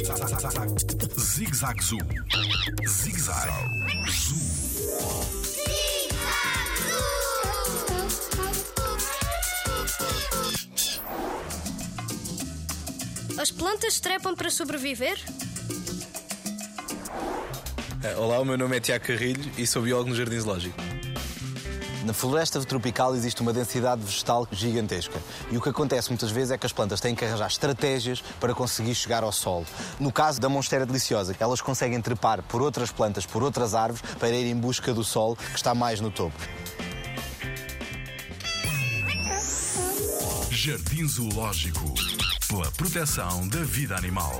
Zig Zag Zoo. Zig Zag Zoo. As plantas trepam para sobreviver? Eh, Olá, o meu nome é Tiago Carrilho e sou biólogo no Jardim Zoológico. Na floresta tropical existe uma densidade vegetal gigantesca. E o que acontece muitas vezes é que as plantas têm que arranjar estratégias para conseguir chegar ao solo. No caso da monstera deliciosa, elas conseguem trepar por outras plantas, por outras árvores, para ir em busca do sol que está mais no topo. Jardim Zoológico. Pela proteção da vida animal.